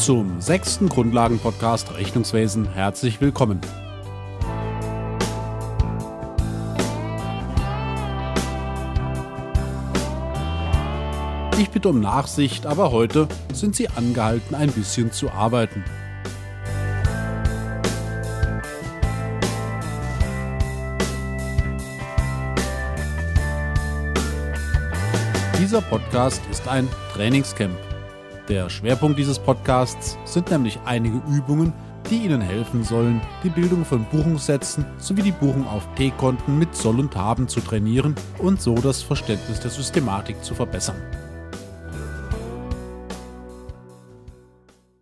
Zum sechsten Grundlagenpodcast Rechnungswesen herzlich willkommen. Ich bitte um Nachsicht, aber heute sind Sie angehalten, ein bisschen zu arbeiten. Dieser Podcast ist ein Trainingscamp. Der Schwerpunkt dieses Podcasts sind nämlich einige Übungen, die Ihnen helfen sollen, die Bildung von Buchungssätzen sowie die Buchung auf T-Konten mit Soll und Haben zu trainieren und so das Verständnis der Systematik zu verbessern.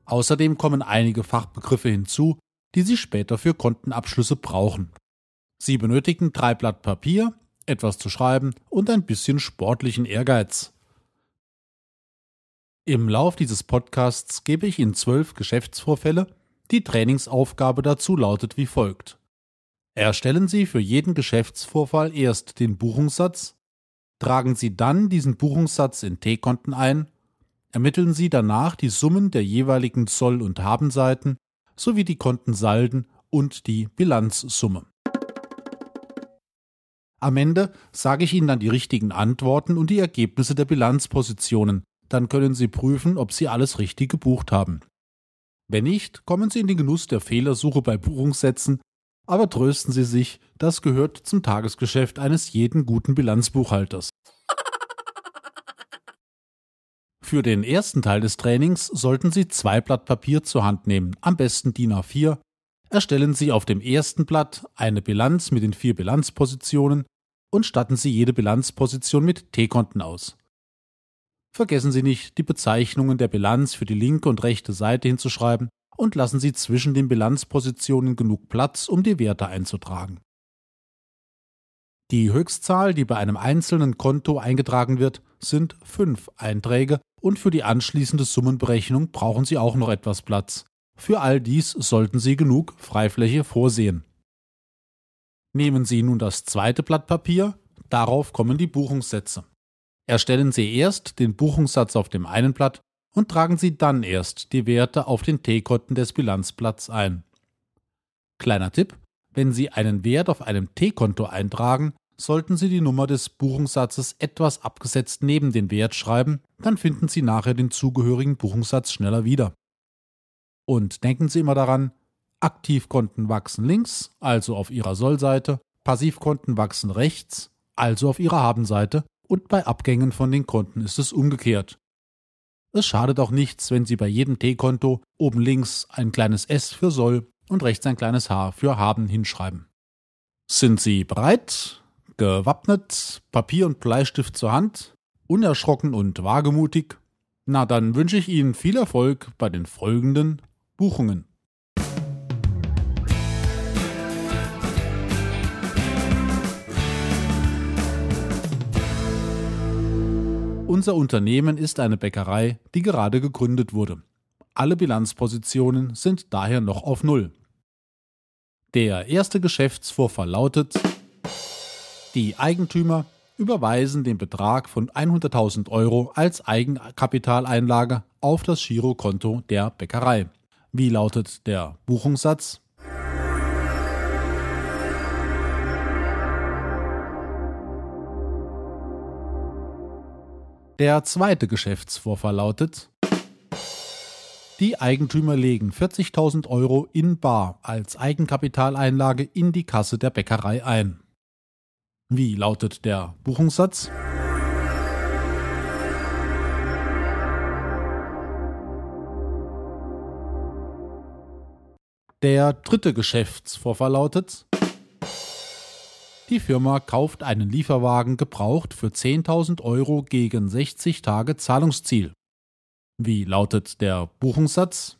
Außerdem kommen einige Fachbegriffe hinzu, die Sie später für Kontenabschlüsse brauchen. Sie benötigen drei Blatt Papier, etwas zu schreiben und ein bisschen sportlichen Ehrgeiz. Im Lauf dieses Podcasts gebe ich Ihnen zwölf Geschäftsvorfälle. Die Trainingsaufgabe dazu lautet wie folgt. Erstellen Sie für jeden Geschäftsvorfall erst den Buchungssatz, tragen Sie dann diesen Buchungssatz in T-Konten ein ermitteln Sie danach die Summen der jeweiligen Soll- und Habenseiten sowie die Kontensalden und die Bilanzsumme. Am Ende sage ich Ihnen dann die richtigen Antworten und die Ergebnisse der Bilanzpositionen. Dann können Sie prüfen, ob Sie alles richtig gebucht haben. Wenn nicht, kommen Sie in den Genuss der Fehlersuche bei Buchungssätzen, aber trösten Sie sich, das gehört zum Tagesgeschäft eines jeden guten Bilanzbuchhalters. Für den ersten Teil des Trainings sollten Sie zwei Blatt Papier zur Hand nehmen, am besten DIN A4. Erstellen Sie auf dem ersten Blatt eine Bilanz mit den vier Bilanzpositionen und statten Sie jede Bilanzposition mit T-Konten aus. Vergessen Sie nicht, die Bezeichnungen der Bilanz für die linke und rechte Seite hinzuschreiben und lassen Sie zwischen den Bilanzpositionen genug Platz, um die Werte einzutragen. Die Höchstzahl, die bei einem einzelnen Konto eingetragen wird, sind fünf Einträge und für die anschließende Summenberechnung brauchen Sie auch noch etwas Platz. Für all dies sollten Sie genug Freifläche vorsehen. Nehmen Sie nun das zweite Blatt Papier, darauf kommen die Buchungssätze. Erstellen Sie erst den Buchungssatz auf dem einen Blatt und tragen Sie dann erst die Werte auf den T-Konten des Bilanzblatts ein. Kleiner Tipp, wenn Sie einen Wert auf einem T-Konto eintragen, sollten Sie die Nummer des Buchungssatzes etwas abgesetzt neben den Wert schreiben, dann finden Sie nachher den zugehörigen Buchungssatz schneller wieder. Und denken Sie immer daran, Aktivkonten wachsen links, also auf Ihrer Sollseite, Passivkonten wachsen rechts, also auf Ihrer Habenseite, und bei Abgängen von den Konten ist es umgekehrt. Es schadet auch nichts, wenn Sie bei jedem T-Konto oben links ein kleines S für Soll und rechts ein kleines H für Haben hinschreiben. Sind Sie bereit? gewappnet, Papier und Bleistift zur Hand, unerschrocken und wagemutig? Na, dann wünsche ich Ihnen viel Erfolg bei den folgenden Buchungen. Unser Unternehmen ist eine Bäckerei, die gerade gegründet wurde. Alle Bilanzpositionen sind daher noch auf Null. Der erste Geschäftsvorfall lautet die Eigentümer überweisen den Betrag von 100.000 Euro als Eigenkapitaleinlage auf das Girokonto der Bäckerei. Wie lautet der Buchungssatz? Der zweite Geschäftsvorfall lautet, die Eigentümer legen 40.000 Euro in Bar als Eigenkapitaleinlage in die Kasse der Bäckerei ein. Wie lautet der Buchungssatz? Der dritte Geschäftsvorfall lautet, die Firma kauft einen Lieferwagen gebraucht für 10.000 Euro gegen 60 Tage Zahlungsziel. Wie lautet der Buchungssatz?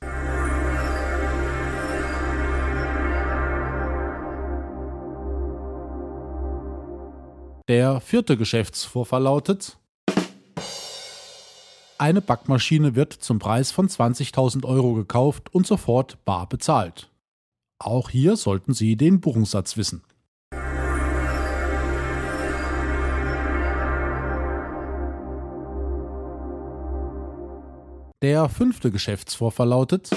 Der vierte Geschäftsvorfall lautet, eine Backmaschine wird zum Preis von 20.000 Euro gekauft und sofort bar bezahlt. Auch hier sollten Sie den Buchungssatz wissen. Der fünfte Geschäftsvorfall lautet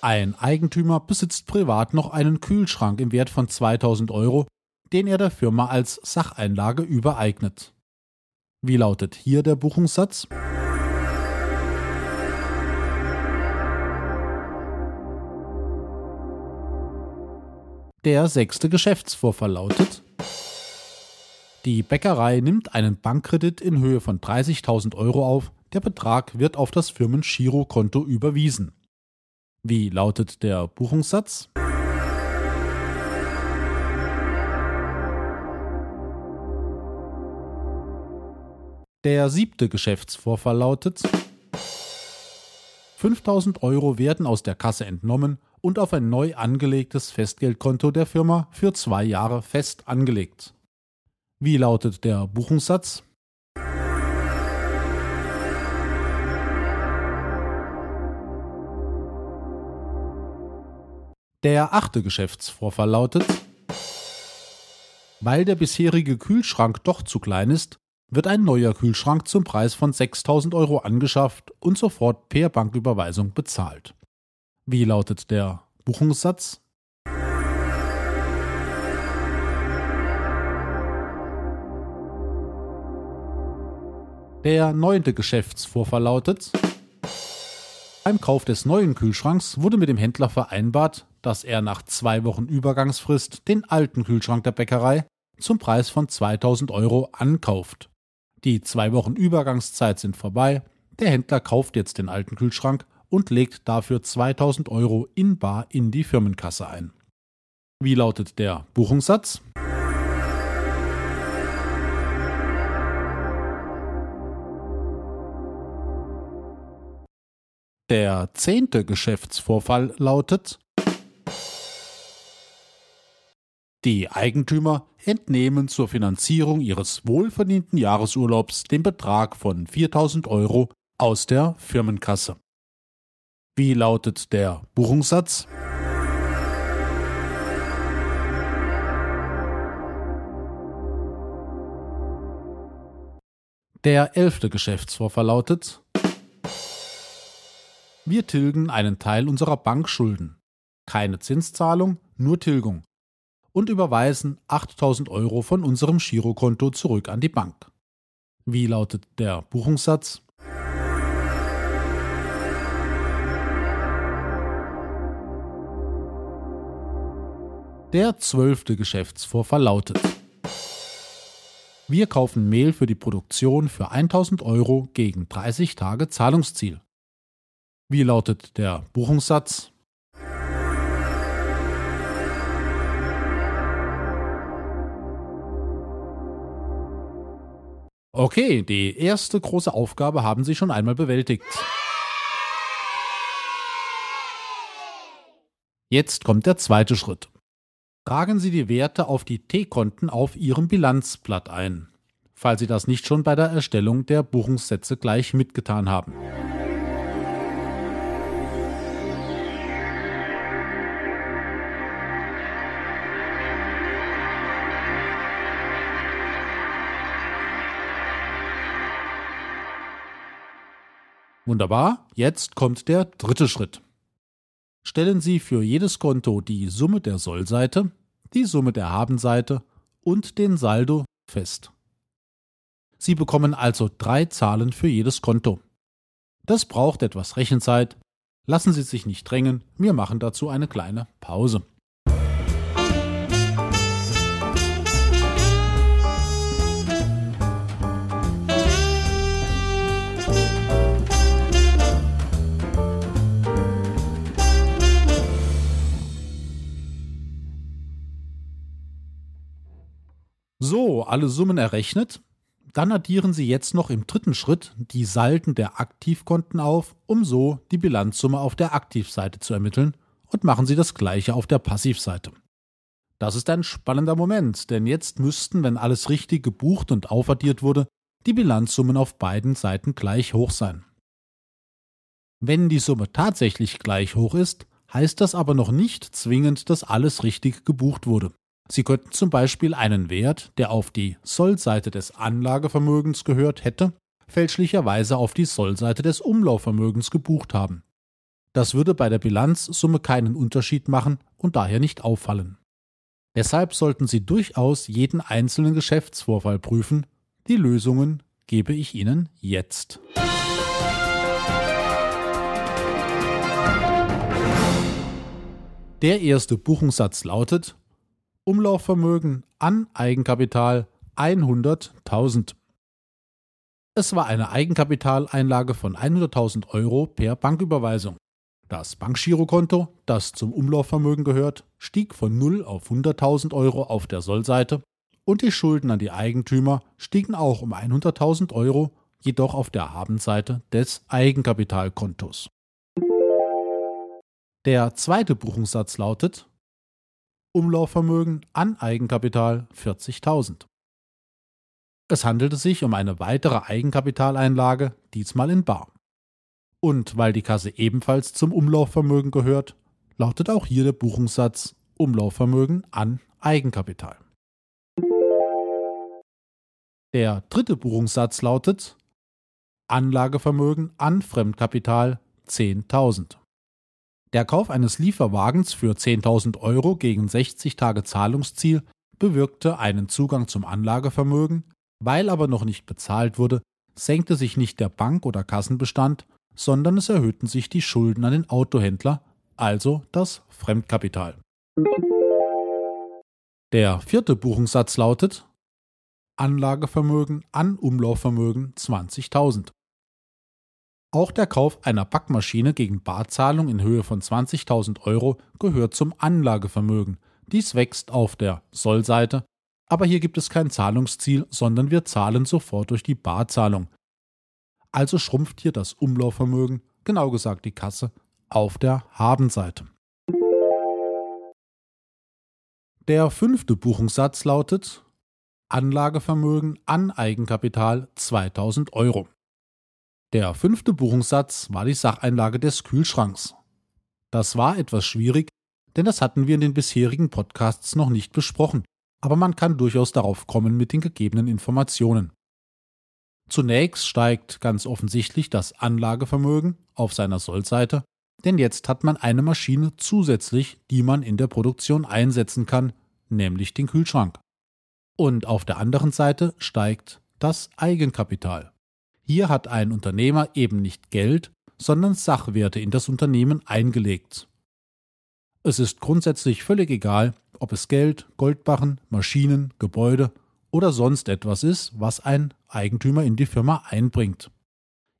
Ein Eigentümer besitzt privat noch einen Kühlschrank im Wert von 2000 Euro, den er der Firma als Sacheinlage übereignet. Wie lautet hier der Buchungssatz? Der sechste Geschäftsvorfall lautet Die Bäckerei nimmt einen Bankkredit in Höhe von 30.000 Euro auf, der Betrag wird auf das Firmen-Girokonto überwiesen. Wie lautet der Buchungssatz? Der siebte Geschäftsvorfall lautet 5000 Euro werden aus der Kasse entnommen und auf ein neu angelegtes Festgeldkonto der Firma für zwei Jahre fest angelegt. Wie lautet der Buchungssatz? Der achte Geschäftsvorfall lautet, weil der bisherige Kühlschrank doch zu klein ist, wird ein neuer Kühlschrank zum Preis von 6000 Euro angeschafft und sofort per Banküberweisung bezahlt. Wie lautet der Buchungssatz? Der neunte Geschäftsvorfall lautet, beim Kauf des neuen Kühlschranks wurde mit dem Händler vereinbart, dass er nach zwei Wochen Übergangsfrist den alten Kühlschrank der Bäckerei zum Preis von 2000 Euro ankauft. Die zwei Wochen Übergangszeit sind vorbei, der Händler kauft jetzt den alten Kühlschrank und legt dafür 2000 Euro in bar in die Firmenkasse ein. Wie lautet der Buchungssatz? Der zehnte Geschäftsvorfall lautet Die Eigentümer entnehmen zur Finanzierung ihres wohlverdienten Jahresurlaubs den Betrag von 4000 Euro aus der Firmenkasse. Wie lautet der Buchungssatz? Der elfte Geschäftsvorfall lautet Wir tilgen einen Teil unserer Bankschulden. Keine Zinszahlung, nur Tilgung. Und überweisen 8000 Euro von unserem Girokonto zurück an die Bank. Wie lautet der Buchungssatz? Der zwölfte Geschäftsvorfall lautet Wir kaufen Mehl für die Produktion für 1000 Euro gegen 30 Tage Zahlungsziel. Wie lautet der Buchungssatz? Okay, die erste große Aufgabe haben Sie schon einmal bewältigt. Jetzt kommt der zweite Schritt. Tragen Sie die Werte auf die T-Konten auf Ihrem Bilanzblatt ein, falls Sie das nicht schon bei der Erstellung der Buchungssätze gleich mitgetan haben. Wunderbar, jetzt kommt der dritte Schritt stellen Sie für jedes Konto die Summe der Sollseite, die Summe der Habenseite und den Saldo fest. Sie bekommen also drei Zahlen für jedes Konto. Das braucht etwas Rechenzeit. Lassen Sie sich nicht drängen, wir machen dazu eine kleine Pause. Alle Summen errechnet. Dann addieren Sie jetzt noch im dritten Schritt die Salden der Aktivkonten auf, um so die Bilanzsumme auf der Aktivseite zu ermitteln und machen Sie das gleiche auf der Passivseite. Das ist ein spannender Moment, denn jetzt müssten, wenn alles richtig gebucht und aufaddiert wurde, die Bilanzsummen auf beiden Seiten gleich hoch sein. Wenn die Summe tatsächlich gleich hoch ist, heißt das aber noch nicht zwingend, dass alles richtig gebucht wurde. Sie könnten zum Beispiel einen Wert, der auf die Sollseite des Anlagevermögens gehört hätte, fälschlicherweise auf die Sollseite des Umlaufvermögens gebucht haben. Das würde bei der Bilanzsumme keinen Unterschied machen und daher nicht auffallen. Deshalb sollten Sie durchaus jeden einzelnen Geschäftsvorfall prüfen. Die Lösungen gebe ich Ihnen jetzt. Der erste Buchungssatz lautet Umlaufvermögen an Eigenkapital 100.000. Es war eine Eigenkapitaleinlage von 100.000 Euro per Banküberweisung. Das Bankgirokonto, das zum Umlaufvermögen gehört, stieg von 0 auf 100.000 Euro auf der Sollseite und die Schulden an die Eigentümer stiegen auch um 100.000 Euro, jedoch auf der Habenseite des Eigenkapitalkontos. Der zweite Buchungssatz lautet Umlaufvermögen an Eigenkapital 40.000. Es handelte sich um eine weitere Eigenkapitaleinlage, diesmal in Bar. Und weil die Kasse ebenfalls zum Umlaufvermögen gehört, lautet auch hier der Buchungssatz Umlaufvermögen an Eigenkapital. Der dritte Buchungssatz lautet Anlagevermögen an Fremdkapital 10.000. Der Kauf eines Lieferwagens für 10.000 Euro gegen 60 Tage Zahlungsziel bewirkte einen Zugang zum Anlagevermögen, weil aber noch nicht bezahlt wurde, senkte sich nicht der Bank- oder Kassenbestand, sondern es erhöhten sich die Schulden an den Autohändler, also das Fremdkapital. Der vierte Buchungssatz lautet Anlagevermögen an Umlaufvermögen 20.000. Auch der Kauf einer Backmaschine gegen Barzahlung in Höhe von 20.000 Euro gehört zum Anlagevermögen. Dies wächst auf der Sollseite, aber hier gibt es kein Zahlungsziel, sondern wir zahlen sofort durch die Barzahlung. Also schrumpft hier das Umlaufvermögen, genau gesagt die Kasse, auf der Habenseite. Der fünfte Buchungssatz lautet Anlagevermögen an Eigenkapital 2000 Euro. Der fünfte Buchungssatz war die Sacheinlage des Kühlschranks. Das war etwas schwierig, denn das hatten wir in den bisherigen Podcasts noch nicht besprochen, aber man kann durchaus darauf kommen mit den gegebenen Informationen. Zunächst steigt ganz offensichtlich das Anlagevermögen auf seiner Sollseite, denn jetzt hat man eine Maschine zusätzlich, die man in der Produktion einsetzen kann, nämlich den Kühlschrank. Und auf der anderen Seite steigt das Eigenkapital. Hier hat ein Unternehmer eben nicht Geld, sondern Sachwerte in das Unternehmen eingelegt. Es ist grundsätzlich völlig egal, ob es Geld, Goldbarren, Maschinen, Gebäude oder sonst etwas ist, was ein Eigentümer in die Firma einbringt.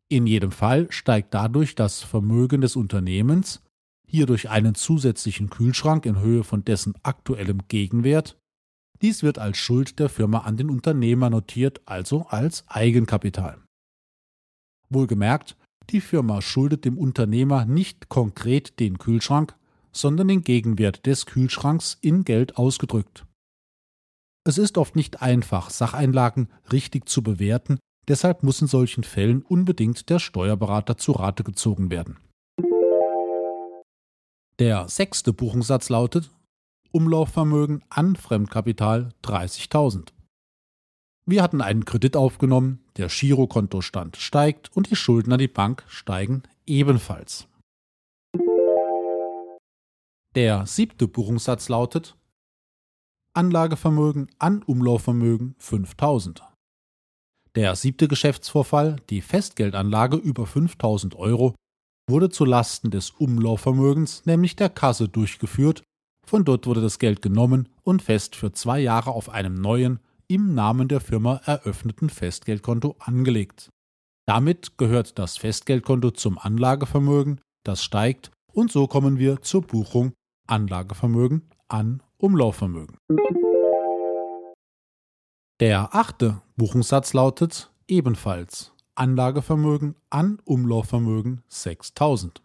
In jedem Fall steigt dadurch das Vermögen des Unternehmens, hier durch einen zusätzlichen Kühlschrank in Höhe von dessen aktuellem Gegenwert. Dies wird als Schuld der Firma an den Unternehmer notiert, also als Eigenkapital. Wohlgemerkt, die Firma schuldet dem Unternehmer nicht konkret den Kühlschrank, sondern den Gegenwert des Kühlschranks in Geld ausgedrückt. Es ist oft nicht einfach, Sacheinlagen richtig zu bewerten, deshalb muss in solchen Fällen unbedingt der Steuerberater zu Rate gezogen werden. Der sechste Buchungssatz lautet Umlaufvermögen an Fremdkapital 30.000. Wir hatten einen Kredit aufgenommen, der Girokontostand steigt und die Schulden an die Bank steigen ebenfalls. Der siebte Buchungssatz lautet Anlagevermögen an Umlaufvermögen 5000. Der siebte Geschäftsvorfall, die Festgeldanlage über 5000 Euro, wurde zu Lasten des Umlaufvermögens, nämlich der Kasse, durchgeführt. Von dort wurde das Geld genommen und fest für zwei Jahre auf einem neuen, im Namen der Firma eröffneten Festgeldkonto angelegt. Damit gehört das Festgeldkonto zum Anlagevermögen, das steigt, und so kommen wir zur Buchung Anlagevermögen an Umlaufvermögen. Der achte Buchungssatz lautet ebenfalls Anlagevermögen an Umlaufvermögen 6000.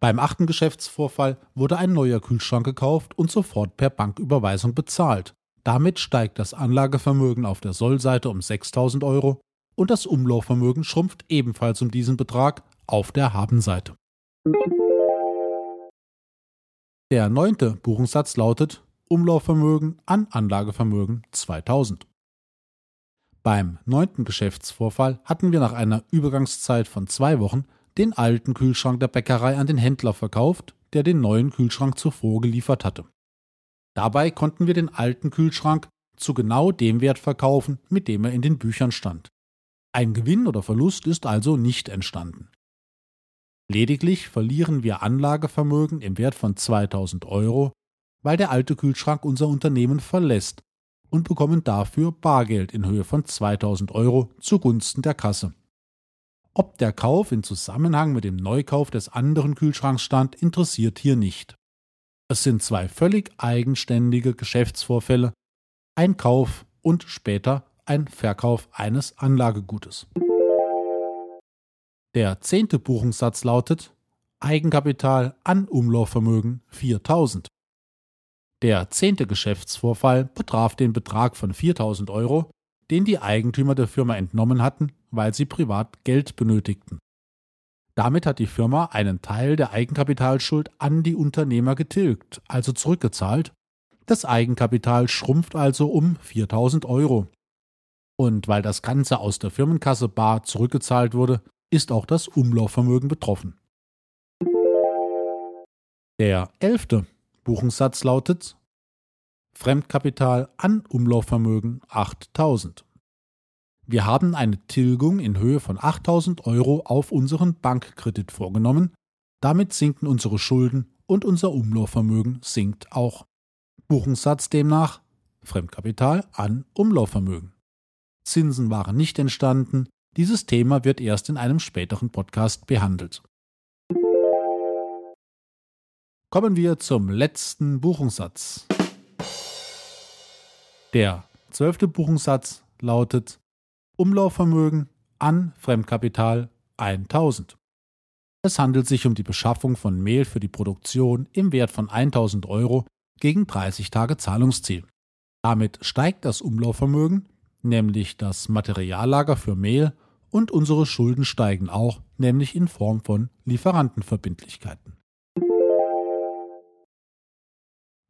Beim achten Geschäftsvorfall wurde ein neuer Kühlschrank gekauft und sofort per Banküberweisung bezahlt. Damit steigt das Anlagevermögen auf der Sollseite um 6000 Euro und das Umlaufvermögen schrumpft ebenfalls um diesen Betrag auf der Habenseite. Der neunte Buchungssatz lautet Umlaufvermögen an Anlagevermögen 2000. Beim neunten Geschäftsvorfall hatten wir nach einer Übergangszeit von zwei Wochen den alten Kühlschrank der Bäckerei an den Händler verkauft, der den neuen Kühlschrank zuvor geliefert hatte. Dabei konnten wir den alten Kühlschrank zu genau dem Wert verkaufen, mit dem er in den Büchern stand. Ein Gewinn oder Verlust ist also nicht entstanden. Lediglich verlieren wir Anlagevermögen im Wert von 2000 Euro, weil der alte Kühlschrank unser Unternehmen verlässt und bekommen dafür Bargeld in Höhe von 2000 Euro zugunsten der Kasse. Ob der Kauf in Zusammenhang mit dem Neukauf des anderen Kühlschranks stand, interessiert hier nicht. Es sind zwei völlig eigenständige Geschäftsvorfälle, ein Kauf und später ein Verkauf eines Anlagegutes. Der zehnte Buchungssatz lautet Eigenkapital an Umlaufvermögen 4000. Der zehnte Geschäftsvorfall betraf den Betrag von 4000 Euro, den die Eigentümer der Firma entnommen hatten, weil sie privat Geld benötigten. Damit hat die Firma einen Teil der Eigenkapitalschuld an die Unternehmer getilgt, also zurückgezahlt. Das Eigenkapital schrumpft also um 4000 Euro. Und weil das Ganze aus der Firmenkasse bar zurückgezahlt wurde, ist auch das Umlaufvermögen betroffen. Der elfte Buchungssatz lautet Fremdkapital an Umlaufvermögen 8000. Wir haben eine Tilgung in Höhe von 8000 Euro auf unseren Bankkredit vorgenommen. Damit sinken unsere Schulden und unser Umlaufvermögen sinkt auch. Buchungssatz demnach Fremdkapital an Umlaufvermögen. Zinsen waren nicht entstanden. Dieses Thema wird erst in einem späteren Podcast behandelt. Kommen wir zum letzten Buchungssatz. Der zwölfte Buchungssatz lautet Umlaufvermögen an Fremdkapital 1000. Es handelt sich um die Beschaffung von Mehl für die Produktion im Wert von 1000 Euro gegen 30 Tage Zahlungsziel. Damit steigt das Umlaufvermögen, nämlich das Materiallager für Mehl, und unsere Schulden steigen auch, nämlich in Form von Lieferantenverbindlichkeiten.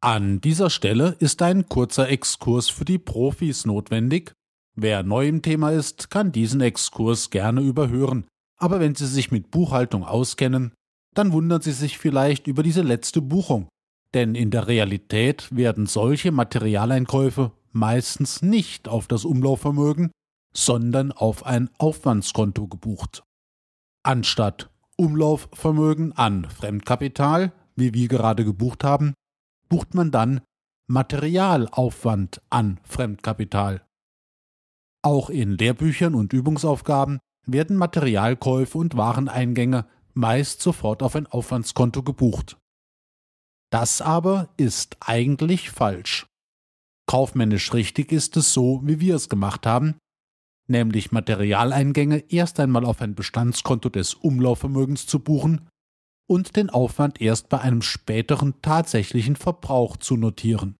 An dieser Stelle ist ein kurzer Exkurs für die Profis notwendig. Wer neu im Thema ist, kann diesen Exkurs gerne überhören, aber wenn Sie sich mit Buchhaltung auskennen, dann wundern Sie sich vielleicht über diese letzte Buchung, denn in der Realität werden solche Materialeinkäufe meistens nicht auf das Umlaufvermögen, sondern auf ein Aufwandskonto gebucht. Anstatt Umlaufvermögen an Fremdkapital, wie wir gerade gebucht haben, bucht man dann Materialaufwand an Fremdkapital. Auch in Lehrbüchern und Übungsaufgaben werden Materialkäufe und Wareneingänge meist sofort auf ein Aufwandskonto gebucht. Das aber ist eigentlich falsch. Kaufmännisch richtig ist es so, wie wir es gemacht haben, nämlich Materialeingänge erst einmal auf ein Bestandskonto des Umlaufvermögens zu buchen und den Aufwand erst bei einem späteren tatsächlichen Verbrauch zu notieren.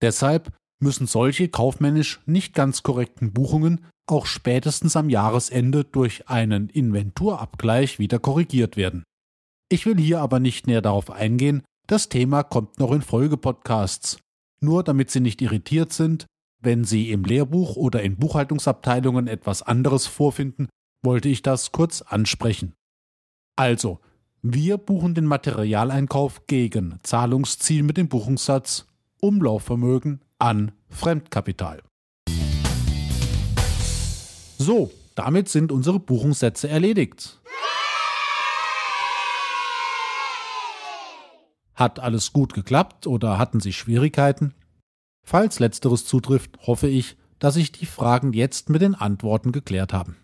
Deshalb müssen solche kaufmännisch nicht ganz korrekten Buchungen auch spätestens am Jahresende durch einen Inventurabgleich wieder korrigiert werden. Ich will hier aber nicht näher darauf eingehen, das Thema kommt noch in Folgepodcasts. Nur damit Sie nicht irritiert sind, wenn Sie im Lehrbuch oder in Buchhaltungsabteilungen etwas anderes vorfinden, wollte ich das kurz ansprechen. Also, wir buchen den Materialeinkauf gegen Zahlungsziel mit dem Buchungssatz Umlaufvermögen an Fremdkapital. So, damit sind unsere Buchungssätze erledigt. Hat alles gut geklappt oder hatten Sie Schwierigkeiten? Falls letzteres zutrifft, hoffe ich, dass sich die Fragen jetzt mit den Antworten geklärt haben.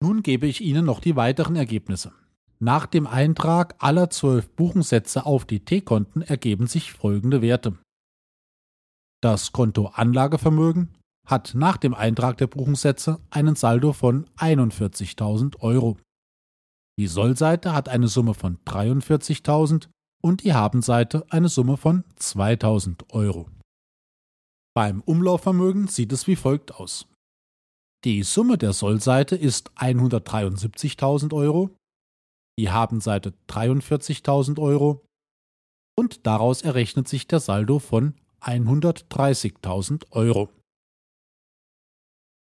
Nun gebe ich Ihnen noch die weiteren Ergebnisse. Nach dem Eintrag aller zwölf Buchungssätze auf die T-Konten ergeben sich folgende Werte. Das Konto Anlagevermögen hat nach dem Eintrag der Buchungssätze einen Saldo von 41.000 Euro. Die Sollseite hat eine Summe von 43.000 und die Habenseite eine Summe von 2.000 Euro. Beim Umlaufvermögen sieht es wie folgt aus. Die Summe der Sollseite ist 173.000 Euro, die Habenseite 43.000 Euro und daraus errechnet sich der Saldo von 130.000 Euro.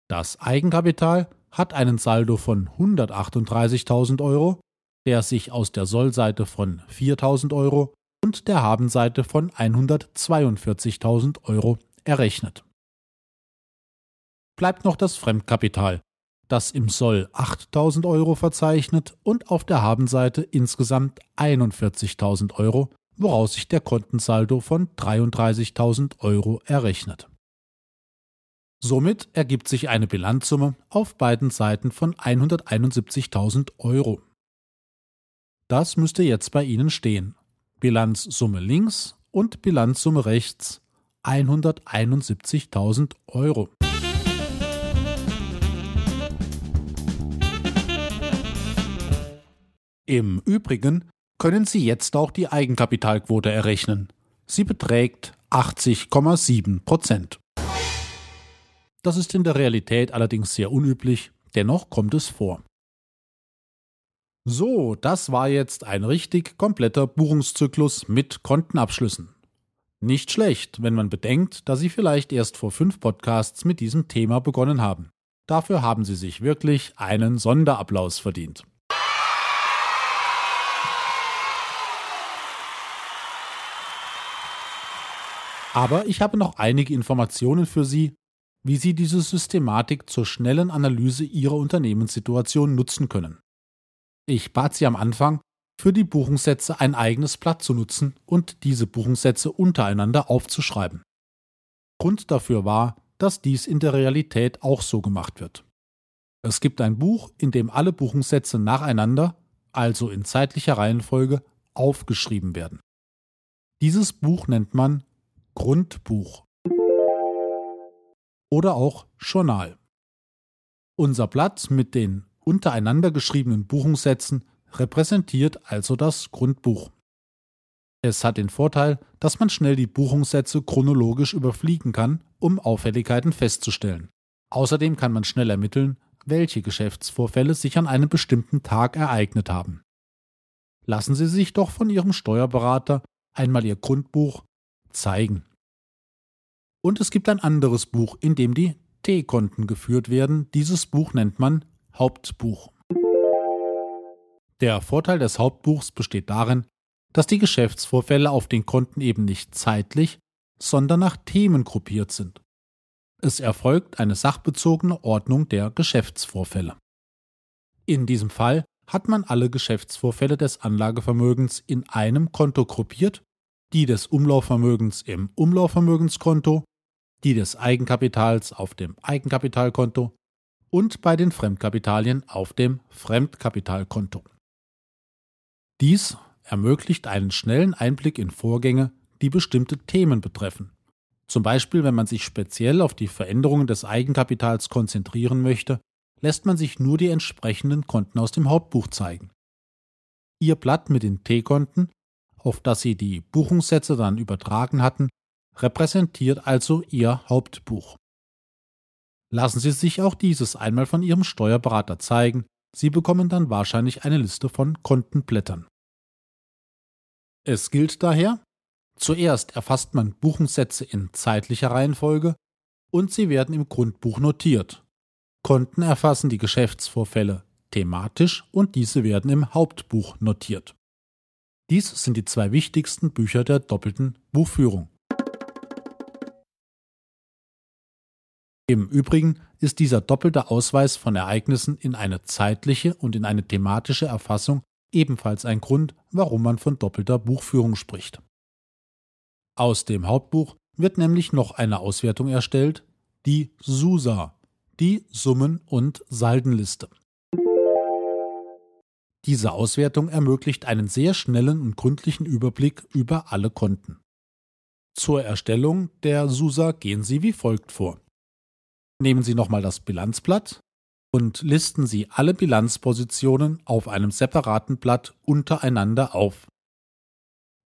Das Eigenkapital hat einen Saldo von 138.000 Euro, der sich aus der Sollseite von 4.000 Euro und der Habenseite von 142.000 Euro errechnet. Bleibt noch das Fremdkapital, das im Soll 8.000 Euro verzeichnet und auf der Habenseite insgesamt 41.000 Euro, woraus sich der Kontensaldo von 33.000 Euro errechnet. Somit ergibt sich eine Bilanzsumme auf beiden Seiten von 171.000 Euro. Das müsste jetzt bei Ihnen stehen. Bilanzsumme links und Bilanzsumme rechts 171.000 Euro. Im Übrigen können Sie jetzt auch die Eigenkapitalquote errechnen. Sie beträgt 80,7 Prozent. Das ist in der Realität allerdings sehr unüblich, dennoch kommt es vor. So, das war jetzt ein richtig kompletter Buchungszyklus mit Kontenabschlüssen. Nicht schlecht, wenn man bedenkt, dass Sie vielleicht erst vor fünf Podcasts mit diesem Thema begonnen haben. Dafür haben Sie sich wirklich einen Sonderapplaus verdient. Aber ich habe noch einige Informationen für Sie, wie Sie diese Systematik zur schnellen Analyse Ihrer Unternehmenssituation nutzen können. Ich bat Sie am Anfang, für die Buchungssätze ein eigenes Blatt zu nutzen und diese Buchungssätze untereinander aufzuschreiben. Grund dafür war, dass dies in der Realität auch so gemacht wird. Es gibt ein Buch, in dem alle Buchungssätze nacheinander, also in zeitlicher Reihenfolge, aufgeschrieben werden. Dieses Buch nennt man Grundbuch oder auch Journal. Unser Blatt mit den untereinander geschriebenen Buchungssätzen repräsentiert also das Grundbuch. Es hat den Vorteil, dass man schnell die Buchungssätze chronologisch überfliegen kann, um Auffälligkeiten festzustellen. Außerdem kann man schnell ermitteln, welche Geschäftsvorfälle sich an einem bestimmten Tag ereignet haben. Lassen Sie sich doch von Ihrem Steuerberater einmal Ihr Grundbuch zeigen. Und es gibt ein anderes Buch, in dem die T-Konten geführt werden. Dieses Buch nennt man Hauptbuch. Der Vorteil des Hauptbuchs besteht darin, dass die Geschäftsvorfälle auf den Konten eben nicht zeitlich, sondern nach Themen gruppiert sind. Es erfolgt eine sachbezogene Ordnung der Geschäftsvorfälle. In diesem Fall hat man alle Geschäftsvorfälle des Anlagevermögens in einem Konto gruppiert die des Umlaufvermögens im Umlaufvermögenskonto, die des Eigenkapitals auf dem Eigenkapitalkonto und bei den Fremdkapitalien auf dem Fremdkapitalkonto. Dies ermöglicht einen schnellen Einblick in Vorgänge, die bestimmte Themen betreffen. Zum Beispiel, wenn man sich speziell auf die Veränderungen des Eigenkapitals konzentrieren möchte, lässt man sich nur die entsprechenden Konten aus dem Hauptbuch zeigen. Ihr Blatt mit den T-Konten auf das sie die Buchungssätze dann übertragen hatten, repräsentiert also ihr Hauptbuch. Lassen Sie sich auch dieses einmal von Ihrem Steuerberater zeigen, Sie bekommen dann wahrscheinlich eine Liste von Kontenblättern. Es gilt daher, zuerst erfasst man Buchungssätze in zeitlicher Reihenfolge und sie werden im Grundbuch notiert. Konten erfassen die Geschäftsvorfälle thematisch und diese werden im Hauptbuch notiert. Dies sind die zwei wichtigsten Bücher der doppelten Buchführung. Im Übrigen ist dieser doppelte Ausweis von Ereignissen in eine zeitliche und in eine thematische Erfassung ebenfalls ein Grund, warum man von doppelter Buchführung spricht. Aus dem Hauptbuch wird nämlich noch eine Auswertung erstellt, die SUSA, die Summen- und Saldenliste. Diese Auswertung ermöglicht einen sehr schnellen und gründlichen Überblick über alle Konten. Zur Erstellung der SUSA gehen Sie wie folgt vor. Nehmen Sie nochmal das Bilanzblatt und listen Sie alle Bilanzpositionen auf einem separaten Blatt untereinander auf.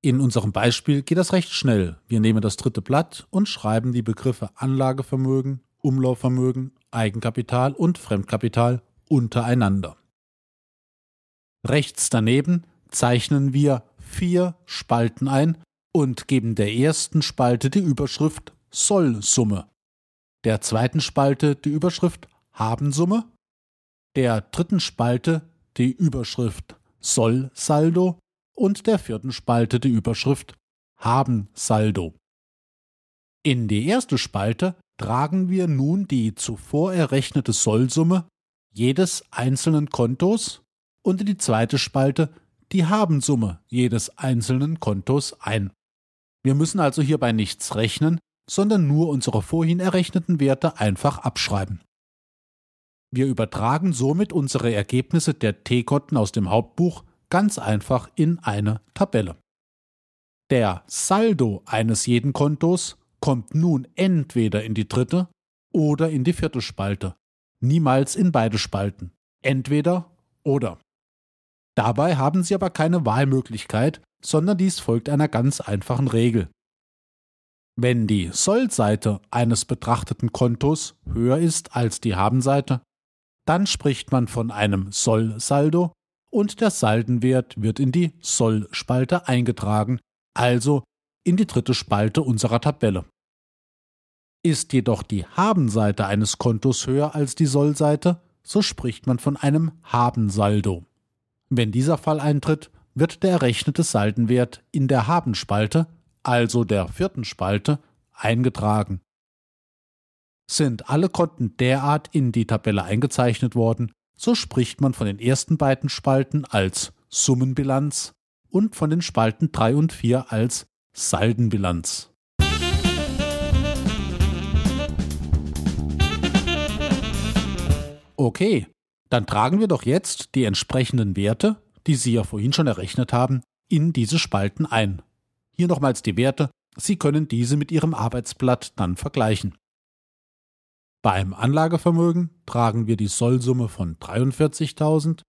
In unserem Beispiel geht das recht schnell. Wir nehmen das dritte Blatt und schreiben die Begriffe Anlagevermögen, Umlaufvermögen, Eigenkapital und Fremdkapital untereinander. Rechts daneben zeichnen wir vier Spalten ein und geben der ersten Spalte die Überschrift Sollsumme. der zweiten Spalte die Überschrift Habensumme, der dritten Spalte die Überschrift Sollsaldo und der vierten Spalte die Überschrift Habensaldo. In die erste Spalte tragen wir nun die zuvor errechnete Sollsumme jedes einzelnen Kontos und in die zweite Spalte die Habensumme jedes einzelnen Kontos ein. Wir müssen also hierbei nichts rechnen, sondern nur unsere vorhin errechneten Werte einfach abschreiben. Wir übertragen somit unsere Ergebnisse der T-Konten aus dem Hauptbuch ganz einfach in eine Tabelle. Der Saldo eines jeden Kontos kommt nun entweder in die dritte oder in die vierte Spalte, niemals in beide Spalten, entweder oder. Dabei haben Sie aber keine Wahlmöglichkeit, sondern dies folgt einer ganz einfachen Regel. Wenn die Sollseite eines betrachteten Kontos höher ist als die Habenseite, dann spricht man von einem Sollsaldo und der Saldenwert wird in die Soll-Spalte eingetragen, also in die dritte Spalte unserer Tabelle. Ist jedoch die Habenseite eines Kontos höher als die Sollseite, so spricht man von einem Habensaldo. Wenn dieser Fall eintritt, wird der errechnete Saldenwert in der Habenspalte, also der vierten Spalte, eingetragen. Sind alle Konten derart in die Tabelle eingezeichnet worden, so spricht man von den ersten beiden Spalten als Summenbilanz und von den Spalten 3 und 4 als Saldenbilanz. Okay, dann tragen wir doch jetzt die entsprechenden Werte, die Sie ja vorhin schon errechnet haben, in diese Spalten ein. Hier nochmals die Werte, Sie können diese mit Ihrem Arbeitsblatt dann vergleichen. Beim Anlagevermögen tragen wir die Sollsumme von 43.000,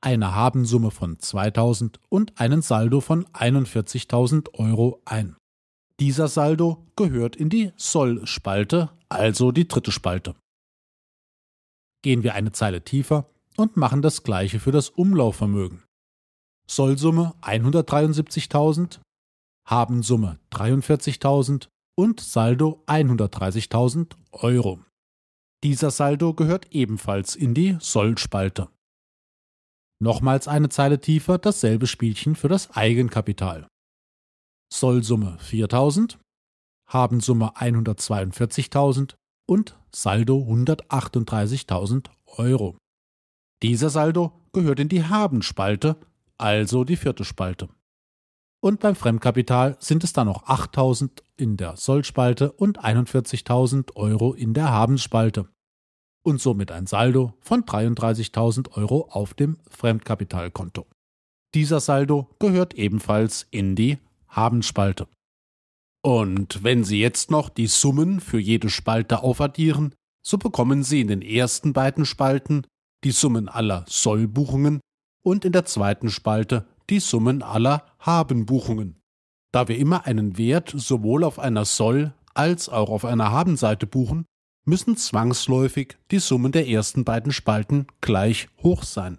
eine Habensumme von 2.000 und einen Saldo von 41.000 Euro ein. Dieser Saldo gehört in die Soll-Spalte, also die dritte Spalte gehen wir eine Zeile tiefer und machen das gleiche für das Umlaufvermögen. Sollsumme 173.000, Habensumme 43.000 und Saldo 130.000 Euro. Dieser Saldo gehört ebenfalls in die Sollspalte. Nochmals eine Zeile tiefer dasselbe Spielchen für das Eigenkapital. Sollsumme 4000, Habensumme 142.000 und Saldo 138.000 Euro. Dieser Saldo gehört in die Habenspalte, also die vierte Spalte. Und beim Fremdkapital sind es dann noch 8.000 in der Sollspalte und 41.000 Euro in der Habensspalte. Und somit ein Saldo von 33.000 Euro auf dem Fremdkapitalkonto. Dieser Saldo gehört ebenfalls in die Habensspalte. Und wenn Sie jetzt noch die Summen für jede Spalte aufaddieren, so bekommen Sie in den ersten beiden Spalten die Summen aller Sollbuchungen und in der zweiten Spalte die Summen aller Habenbuchungen. Da wir immer einen Wert sowohl auf einer Soll- als auch auf einer Habenseite buchen, müssen zwangsläufig die Summen der ersten beiden Spalten gleich hoch sein.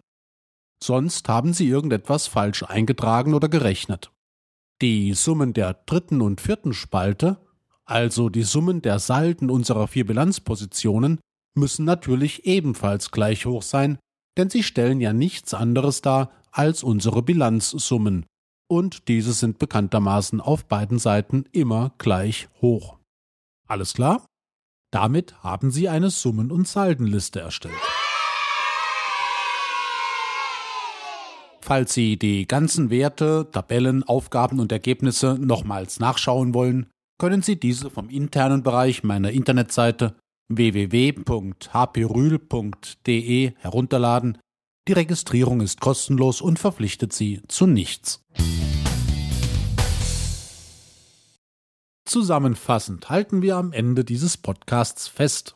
Sonst haben Sie irgendetwas falsch eingetragen oder gerechnet. Die Summen der dritten und vierten Spalte, also die Summen der Salden unserer vier Bilanzpositionen, müssen natürlich ebenfalls gleich hoch sein, denn sie stellen ja nichts anderes dar als unsere Bilanzsummen, und diese sind bekanntermaßen auf beiden Seiten immer gleich hoch. Alles klar? Damit haben Sie eine Summen- und Saldenliste erstellt. Falls Sie die ganzen Werte, Tabellen, Aufgaben und Ergebnisse nochmals nachschauen wollen, können Sie diese vom internen Bereich meiner Internetseite www.hprühl.de herunterladen. Die Registrierung ist kostenlos und verpflichtet Sie zu nichts. Zusammenfassend halten wir am Ende dieses Podcasts fest.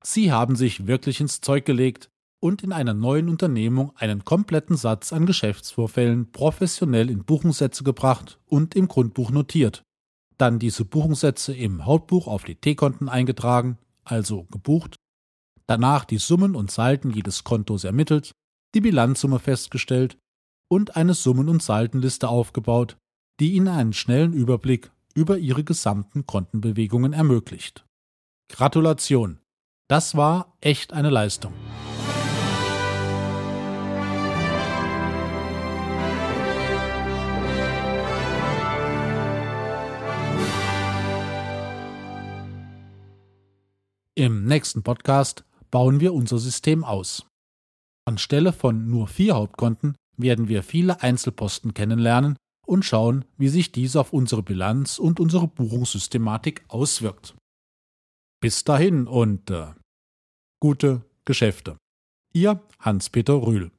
Sie haben sich wirklich ins Zeug gelegt, und in einer neuen Unternehmung einen kompletten Satz an Geschäftsvorfällen professionell in Buchungssätze gebracht und im Grundbuch notiert. Dann diese Buchungssätze im Hauptbuch auf die T-Konten eingetragen, also gebucht. Danach die Summen und Salden jedes Kontos ermittelt, die Bilanzsumme festgestellt und eine Summen- und Saldenliste aufgebaut, die Ihnen einen schnellen Überblick über Ihre gesamten Kontenbewegungen ermöglicht. Gratulation. Das war echt eine Leistung. Im nächsten Podcast bauen wir unser System aus. Anstelle von nur vier Hauptkonten werden wir viele Einzelposten kennenlernen und schauen, wie sich dies auf unsere Bilanz und unsere Buchungssystematik auswirkt. Bis dahin und äh, gute Geschäfte. Ihr Hans-Peter Rühl.